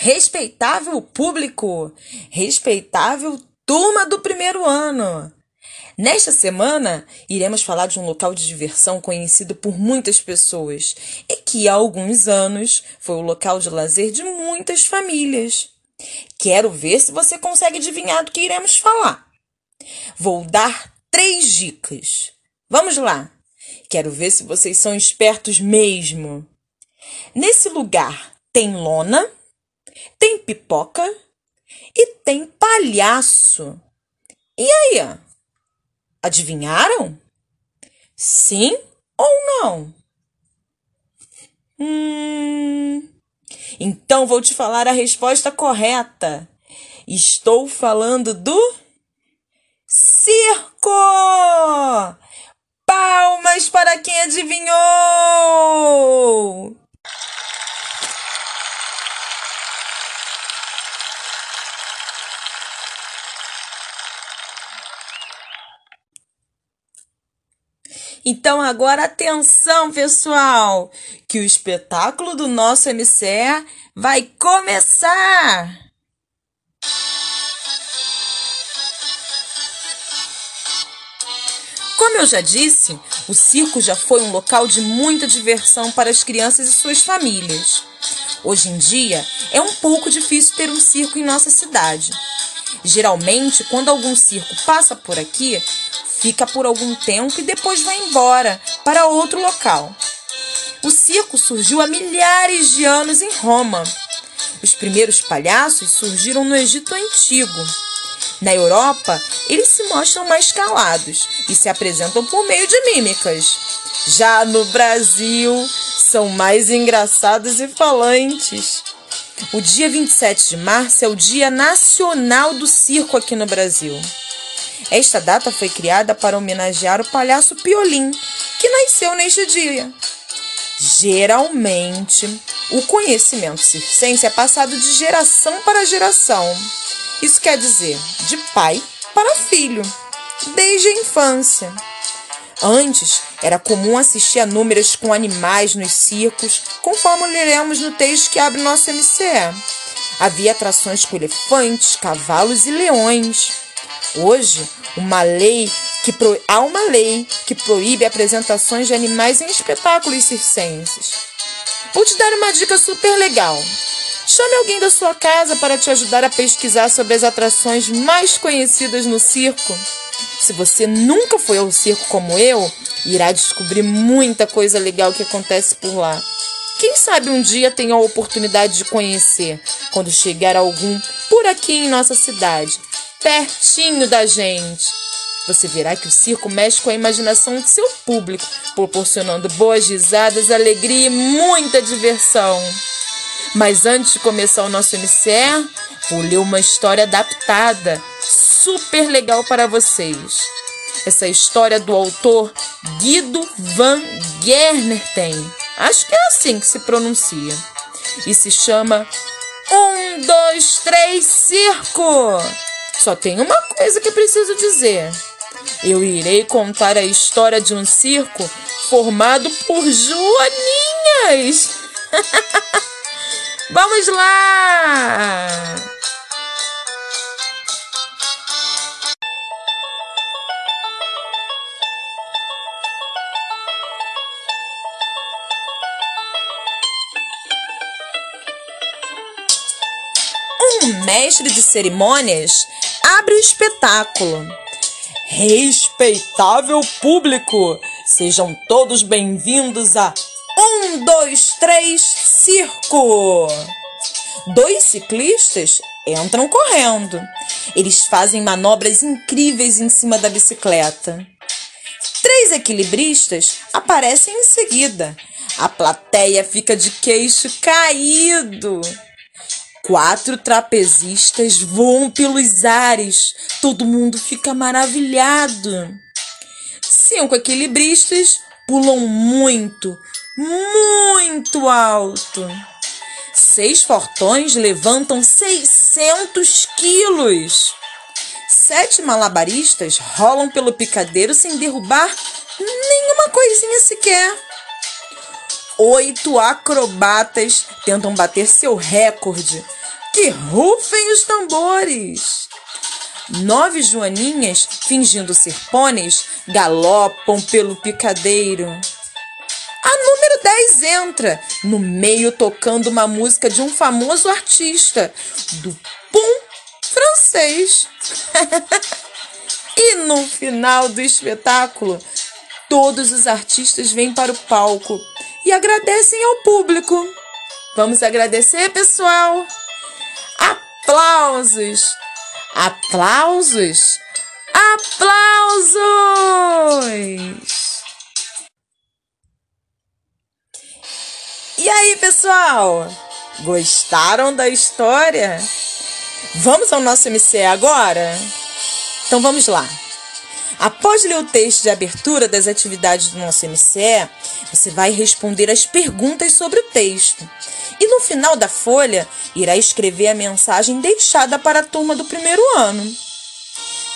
Respeitável público, respeitável turma do primeiro ano. Nesta semana, iremos falar de um local de diversão conhecido por muitas pessoas e que há alguns anos foi o local de lazer de muitas famílias. Quero ver se você consegue adivinhar do que iremos falar. Vou dar três dicas. Vamos lá! Quero ver se vocês são espertos mesmo. Nesse lugar tem lona, tem pipoca e tem palhaço. E aí? Adivinharam? Sim ou não? Hum. Então vou te falar a resposta correta. Estou falando do circo! Palmas para quem adivinhou! Então agora atenção, pessoal, que o espetáculo do nosso MCE vai começar. Como eu já disse, o circo já foi um local de muita diversão para as crianças e suas famílias. Hoje em dia, é um pouco difícil ter um circo em nossa cidade. Geralmente, quando algum circo passa por aqui, fica por algum tempo e depois vai embora para outro local. O circo surgiu há milhares de anos em Roma. Os primeiros palhaços surgiram no Egito Antigo. Na Europa, eles se mostram mais calados e se apresentam por meio de mímicas. Já no Brasil, são mais engraçados e falantes. O dia 27 de março é o Dia Nacional do Circo aqui no Brasil. Esta data foi criada para homenagear o palhaço Piolim, que nasceu neste dia. Geralmente, o conhecimento circense é passado de geração para geração. Isso quer dizer, de pai para filho, desde a infância. Antes, era comum assistir a números com animais nos circos, conforme leremos no texto que abre nosso MCE. Havia atrações com elefantes, cavalos e leões. Hoje, uma lei que pro... há uma lei que proíbe apresentações de animais em espetáculos circenses. Vou te dar uma dica super legal. Chame alguém da sua casa para te ajudar a pesquisar sobre as atrações mais conhecidas no circo. Se você nunca foi ao circo como eu, irá descobrir muita coisa legal que acontece por lá. Quem sabe um dia tenha a oportunidade de conhecer quando chegar algum por aqui em nossa cidade pertinho da gente. Você verá que o circo mexe com a imaginação de seu público, proporcionando boas risadas, alegria e muita diversão. Mas antes de começar o nosso MCE, vou ler uma história adaptada, super legal para vocês. Essa história do autor Guido Van Gernerten. Acho que é assim que se pronuncia. E se chama Um, Dois, Três, Circo! Só tem uma coisa que preciso dizer. Eu irei contar a história de um circo formado por joaninhas. Vamos lá! Um mestre de cerimônias abre o espetáculo. Respeitável público, sejam todos bem-vindos a Um, Dois, Três Circo! Dois ciclistas entram correndo. Eles fazem manobras incríveis em cima da bicicleta. Três equilibristas aparecem em seguida. A plateia fica de queixo caído. Quatro trapezistas voam pelos ares. Todo mundo fica maravilhado. Cinco equilibristas pulam muito, muito alto. Seis fortões levantam 600 quilos. Sete malabaristas rolam pelo picadeiro sem derrubar nenhuma coisinha sequer. Oito acrobatas tentam bater seu recorde que rufem os tambores. Nove joaninhas, fingindo ser pôneis, galopam pelo picadeiro. A número 10 entra, no meio tocando uma música de um famoso artista, do Pum francês. e no final do espetáculo, todos os artistas vêm para o palco e agradecem ao público. Vamos agradecer, pessoal? Aplausos! Aplausos! Aplausos! E aí, pessoal? Gostaram da história? Vamos ao nosso MC agora? Então vamos lá. Após ler o texto de abertura das atividades do nosso MCE, você vai responder as perguntas sobre o texto. E no final da folha, irá escrever a mensagem deixada para a turma do primeiro ano.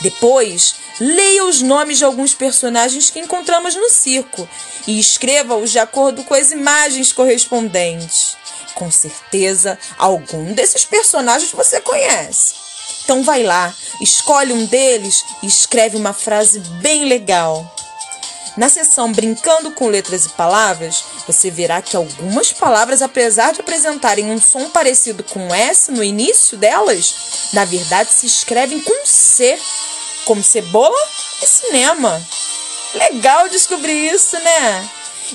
Depois, leia os nomes de alguns personagens que encontramos no circo e escreva-os de acordo com as imagens correspondentes. Com certeza, algum desses personagens você conhece. Então vai lá, escolhe um deles e escreve uma frase bem legal. Na seção Brincando com Letras e Palavras, você verá que algumas palavras, apesar de apresentarem um som parecido com S no início delas, na verdade se escrevem com C, como cebola e cinema. Legal descobrir isso, né?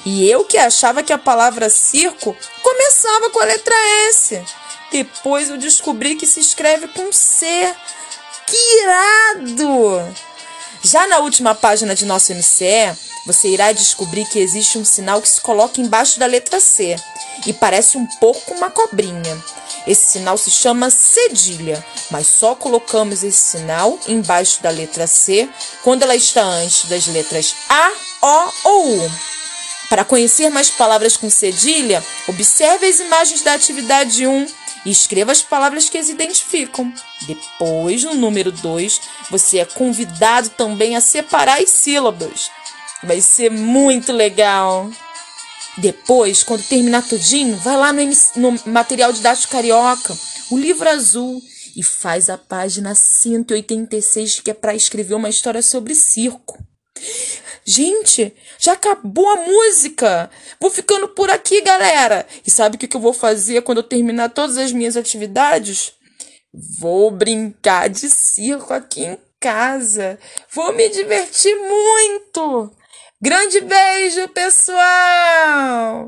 E eu que achava que a palavra circo começava com a letra S. Depois eu descobri que se escreve com C. Que irado! Já na última página de nosso MCE, você irá descobrir que existe um sinal que se coloca embaixo da letra C e parece um pouco uma cobrinha. Esse sinal se chama cedilha, mas só colocamos esse sinal embaixo da letra C quando ela está antes das letras A, O ou U. Para conhecer mais palavras com cedilha, observe as imagens da atividade 1 e escreva as palavras que as identificam. Depois, no número 2, você é convidado também a separar as sílabas. Vai ser muito legal. Depois, quando terminar tudinho, vai lá no, no material didático carioca, o livro azul, e faz a página 186, que é para escrever uma história sobre circo. Gente, já acabou a música. Vou ficando por aqui, galera. E sabe o que eu vou fazer quando eu terminar todas as minhas atividades? Vou brincar de circo aqui em casa. Vou me divertir muito. Grande beijo, pessoal!